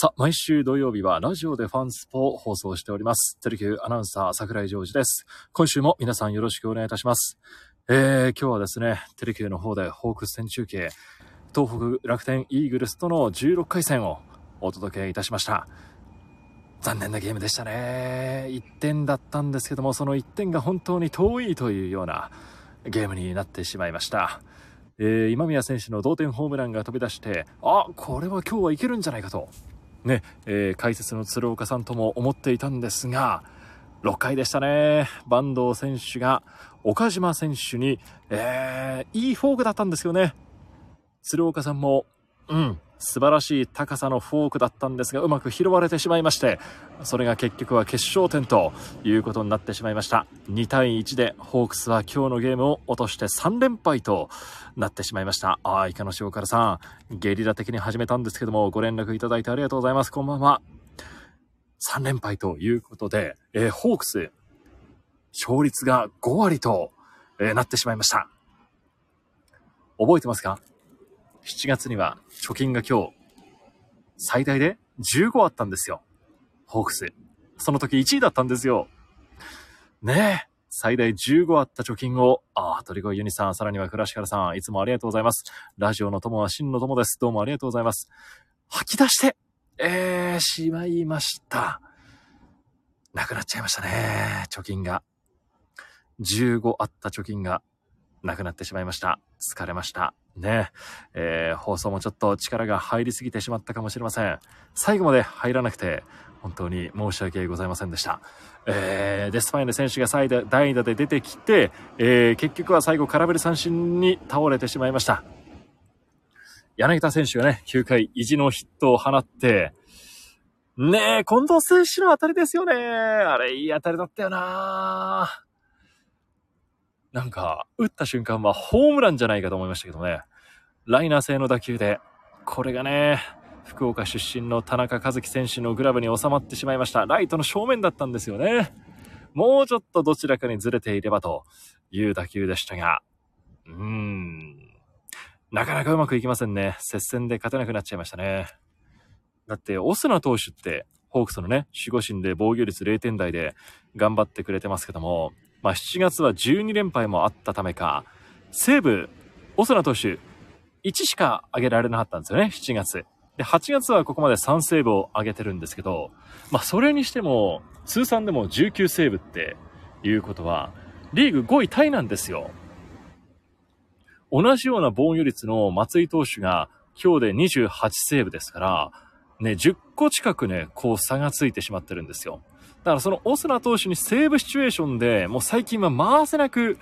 さあ、毎週土曜日はラジオでファンスポを放送しております。テレキューアナウンサー桜井ジョージです。今週も皆さんよろしくお願いいたします。えー、今日はですね、テレキューの方でホークス戦中継、東北楽天イーグルスとの16回戦をお届けいたしました。残念なゲームでしたね。1点だったんですけども、その1点が本当に遠いというようなゲームになってしまいました。えー、今宮選手の同点ホームランが飛び出して、あ、これは今日はいけるんじゃないかと。ね、えー、解説の鶴岡さんとも思っていたんですが、6回でしたね。坂東選手が岡島選手に、えー、いいフォークだったんですよね。鶴岡さんも、うん、素晴らしい高さのフォークだったんですが、うまく拾われてしまいまして、それが結局は決勝点ということになってしまいました。2対1でホークスは今日のゲームを落として3連敗となってしまいました。ああ、イカの塩辛さん、ゲリラ的に始めたんですけども、ご連絡いただいてありがとうございます。こんばんは。3連敗ということで、えー、ホークス、勝率が5割と、えー、なってしまいました。覚えてますか？?7 月には貯金が今日、最大で15あったんですよ。ホークス。その時1位だったんですよ。ねえ。最大15あった貯金を、ああ、鳥越ユニさん、さらには倉敷さん、いつもありがとうございます。ラジオの友は真の友です。どうもありがとうございます。吐き出して、えー、しまいました。なくなっちゃいましたね。貯金が。15あった貯金がなくなってしまいました。疲れました。ねえー、放送もちょっと力が入りすぎてしまったかもしれません。最後まで入らなくて、本当に申し訳ございませんでした。えー、デスパイネ選手が代打で出てきて、えー、結局は最後空振り三振に倒れてしまいました。柳田選手がね、9回意地のヒットを放って、ねえ、近藤選手の当たりですよね。あれ、いい当たりだったよななんか、打った瞬間はホームランじゃないかと思いましたけどね。ライナー製の打球で、これがね、福岡出身の田中和樹選手のグラブに収まってしまいました。ライトの正面だったんですよね。もうちょっとどちらかにずれていればという打球でしたが、うーん。なかなかうまくいきませんね。接戦で勝てなくなっちゃいましたね。だって、オスナ投手って、ホークスのね、守護神で防御率0点台で頑張ってくれてますけども、まあ、7月は12連敗もあったためか、西武、オスナ投手、1しか上げられなかったんですよね、7月。で、8月はここまで3セーブを上げてるんですけど、まあ、それにしても、通算でも19セーブっていうことは、リーグ5位タイなんですよ。同じような防御率の松井投手が今日で28セーブですから、ね、10個近くね、こう差がついてしまってるんですよ。だからそのオスナ投手にセーブシチュエーションでもう最近は回せなく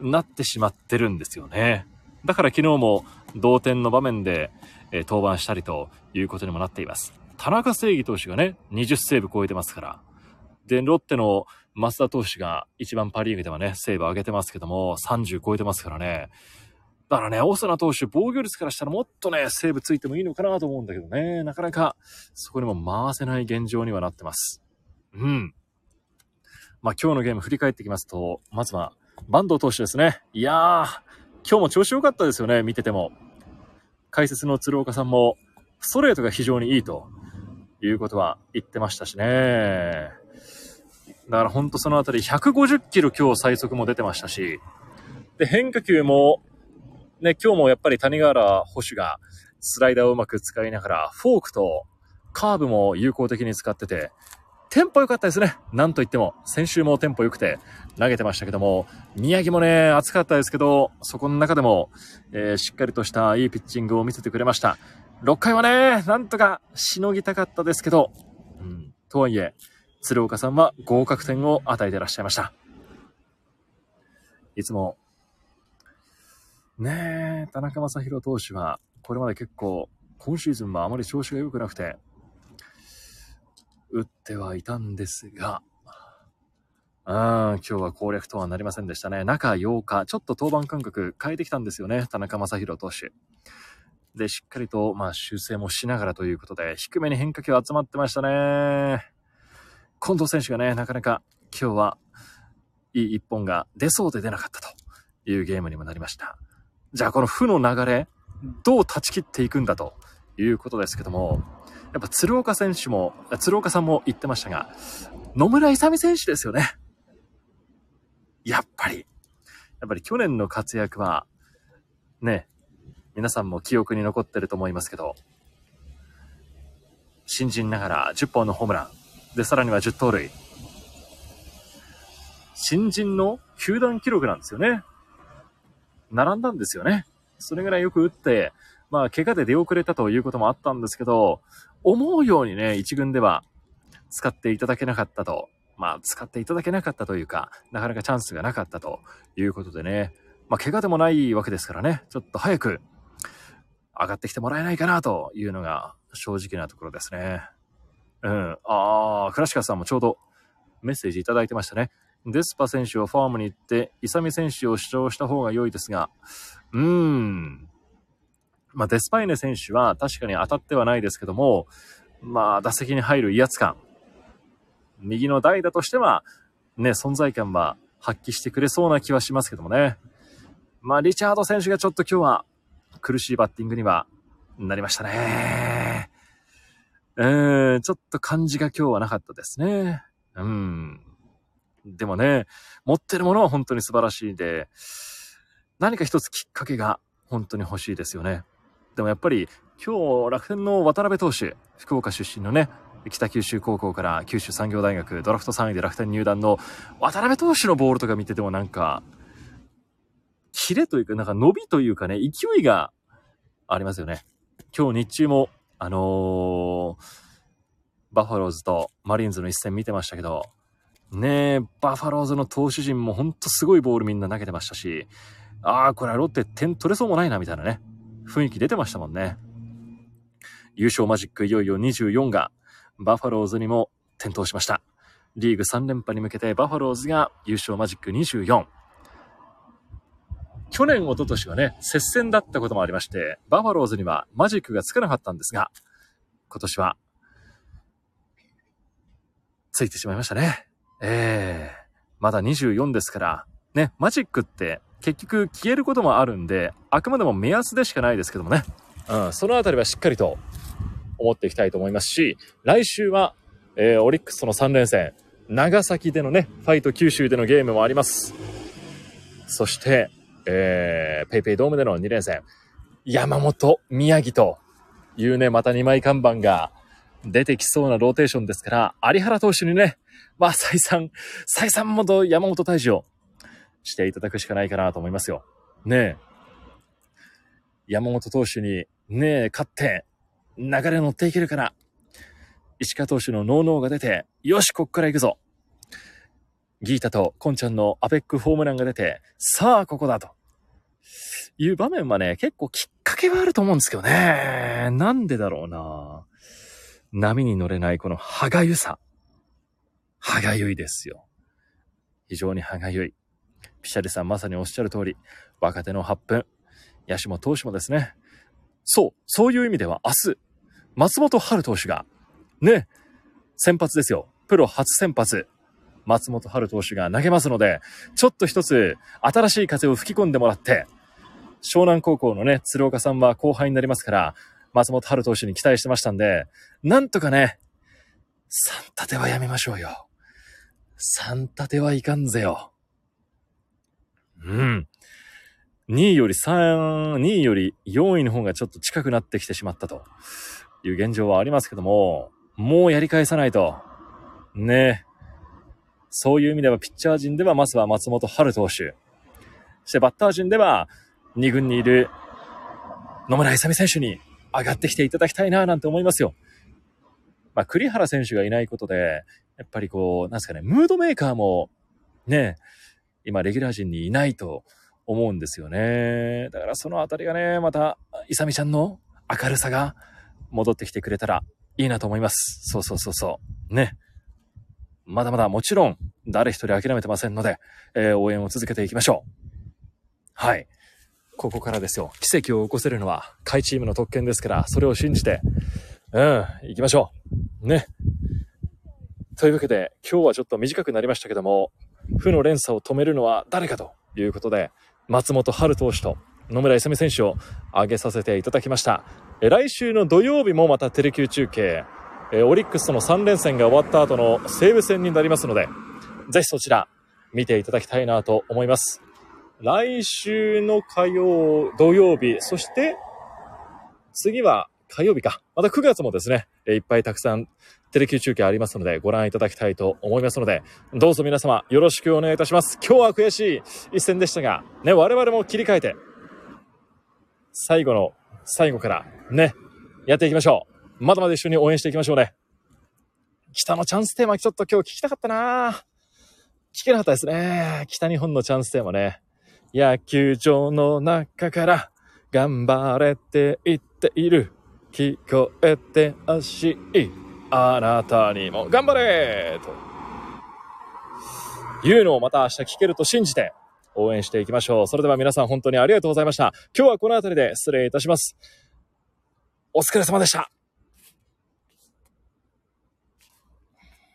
なってしまってるんですよね。だから昨日も同点の場面で、えー、登板したりということにもなっています。田中正義投手がね、20セーブ超えてますから。で、ロッテの増田投手が一番パリーグではね、セーブ上げてますけども、30超えてますからね。だからね、オスナ投手、防御率からしたらもっとね、セーブついてもいいのかなと思うんだけどね、なかなかそこにも回せない現状にはなってます。うん。まあ今日のゲーム振り返ってきますと、まずは、坂東投手ですね。いやー、今日も調子良かったですよね、見てても。解説の鶴岡さんも、ストレートが非常にいいということは言ってましたしね。だからほんとそのあたり150キロ今日最速も出てましたし、で、変化球も、ね、今日もやっぱり谷川原捕手がスライダーをうまく使いながら、フォークとカーブも有効的に使ってて、テンポ良かったですね。なんと言っても、先週もテンポ良くて投げてましたけども、宮城もね、暑かったですけど、そこの中でも、えー、しっかりとしたいいピッチングを見せてくれました。6回はね、なんとかしのぎたかったですけど、うん、とはいえ、鶴岡さんは合格点を与えてらっしゃいました。いつも、ねえ、田中将大投手は、これまで結構、今シーズンはあまり調子が良くなくて、打ってはいたんですが、うん、今日は攻略とはなりませんでしたね。中8日、ちょっと登板間隔変えてきたんですよね、田中将大投手。で、しっかりと、まあ、修正もしながらということで、低めに変化球集まってましたね。近藤選手がね、なかなか今日はいい一本が出そうで出なかったというゲームにもなりました。じゃあこの負の流れ、どう断ち切っていくんだということですけども、やっぱ鶴岡選手も、鶴岡さんも言ってましたが、野村勇選手ですよね。やっぱり。やっぱり去年の活躍は、ね、皆さんも記憶に残ってると思いますけど、新人ながら10本のホームラン、で、さらには10盗塁。新人の球団記録なんですよね。並んだんですよね。それぐらいよく打って、まあ、怪我で出遅れたということもあったんですけど、思うようにね、一軍では使っていただけなかったと。まあ、使っていただけなかったというか、なかなかチャンスがなかったということでね。まあ、怪我でもないわけですからね、ちょっと早く上がってきてもらえないかなというのが正直なところですね。うん。ああ、クラシカさんもちょうどメッセージいただいてましたね。デスパ選手をファームに行って、イサミ選手を主張した方が良いですが、うーん。まあ、デスパイネ選手は確かに当たってはないですけども、まあ、打席に入る威圧感。右の代打としては、ね、存在感は発揮してくれそうな気はしますけどもね。まあ、リチャード選手がちょっと今日は苦しいバッティングにはなりましたね。うん、ちょっと感じが今日はなかったですね。うん。でもね、持ってるものは本当に素晴らしいで、何か一つきっかけが本当に欲しいですよね。でもやっぱり今日楽天の渡辺投手、福岡出身のね、北九州高校から九州産業大学ドラフト3位で楽天入団の渡辺投手のボールとか見ててもなんか、キレというか、なんか伸びというかね、勢いがありますよね。今日日中も、あのー、バファローズとマリーンズの一戦見てましたけど、ねえ、バファローズの投手陣もほんとすごいボールみんな投げてましたし、ああ、これはロッテ点取れそうもないなみたいなね。雰囲気出てましたもんね。優勝マジックいよいよ24がバファローズにも点灯しました。リーグ3連覇に向けてバファローズが優勝マジック24。去年、一昨年はね、接戦だったこともありまして、バファローズにはマジックがつかなかったんですが、今年は、ついてしまいましたね。ええー、まだ24ですから、ね、マジックって結局消えることもあるんで、あくまでも目安でしかないですけどもね。うん、そのあたりはしっかりと思っていきたいと思いますし、来週は、えー、オリックスの3連戦、長崎でのね、ファイト九州でのゲームもあります。そして、えー、ペイペイドームでの2連戦、山本、宮城というね、また2枚看板が出てきそうなローテーションですから、有原投手にね、まあ、再三、再三もと山本大使をしていただくしかないかなと思いますよ。ねえ。山本投手に、ねえ、勝って、流れ乗っていけるから、石川投手のノーノーが出て、よし、こっから行くぞ。ギータとコンちゃんのアペックホームランが出て、さあ、ここだと。いう場面はね、結構きっかけはあると思うんですけどね。なんでだろうな。波に乗れないこの歯がゆさ。歯がゆいですよ。非常に歯がゆい。ピシャリさんまさにおっしゃる通り、若手の8分、野手も投手もですね、そう、そういう意味では明日、松本春投手が、ね、先発ですよ。プロ初先発、松本春投手が投げますので、ちょっと一つ新しい風を吹き込んでもらって、湘南高校のね、鶴岡さんは後輩になりますから、松本春投手に期待してましたんで、なんとかね、三立てはやめましょうよ。三立てはいかんぜよ。うん。2位より3、2位より4位の方がちょっと近くなってきてしまったという現状はありますけども、もうやり返さないと。ねそういう意味ではピッチャー陣ではまずは松本春投手。そしてバッター陣では2軍にいる野村勇選手に上がってきていただきたいななんて思いますよ。まあ、栗原選手がいないことで、やっぱりこう、なんですかね、ムードメーカーもね、今レギュラー陣にいないと思うんですよね。だからそのあたりがね、また、イサミちゃんの明るさが戻ってきてくれたらいいなと思います。そうそうそうそう。ね。まだまだもちろん誰一人諦めてませんので、えー、応援を続けていきましょう。はい。ここからですよ。奇跡を起こせるのは下位チームの特権ですから、それを信じて、うん、行きましょう。ね。というわけで、今日はちょっと短くなりましたけども、負の連鎖を止めるのは誰かということで、松本春投手と野村勇選手を挙げさせていただきました。来週の土曜日もまたテレキュー中継、オリックスとの3連戦が終わった後の西武戦になりますので、ぜひそちら見ていただきたいなと思います。来週の火曜、土曜日、そして次は火曜日か。また9月もですね、いっぱいたくさんテレキュー中継ありますので、ご覧いただきたいと思いますので、どうぞ皆様よろしくお願いいたします。今日は悔しい一戦でしたが、ね、我々も切り替えて、最後の最後からね、やっていきましょう。まだまだ一緒に応援していきましょうね。北のチャンステーマちょっと今日聞きたかったな聞けなかったですね。北日本のチャンステーマね。野球場の中から頑張れって言っている。聞こえてほしい。あなたにも頑張れというのをまた明日聞けると信じて応援していきましょう。それでは皆さん本当にありがとうございました。今日はこの辺りで失礼いたします。お疲れ様でした。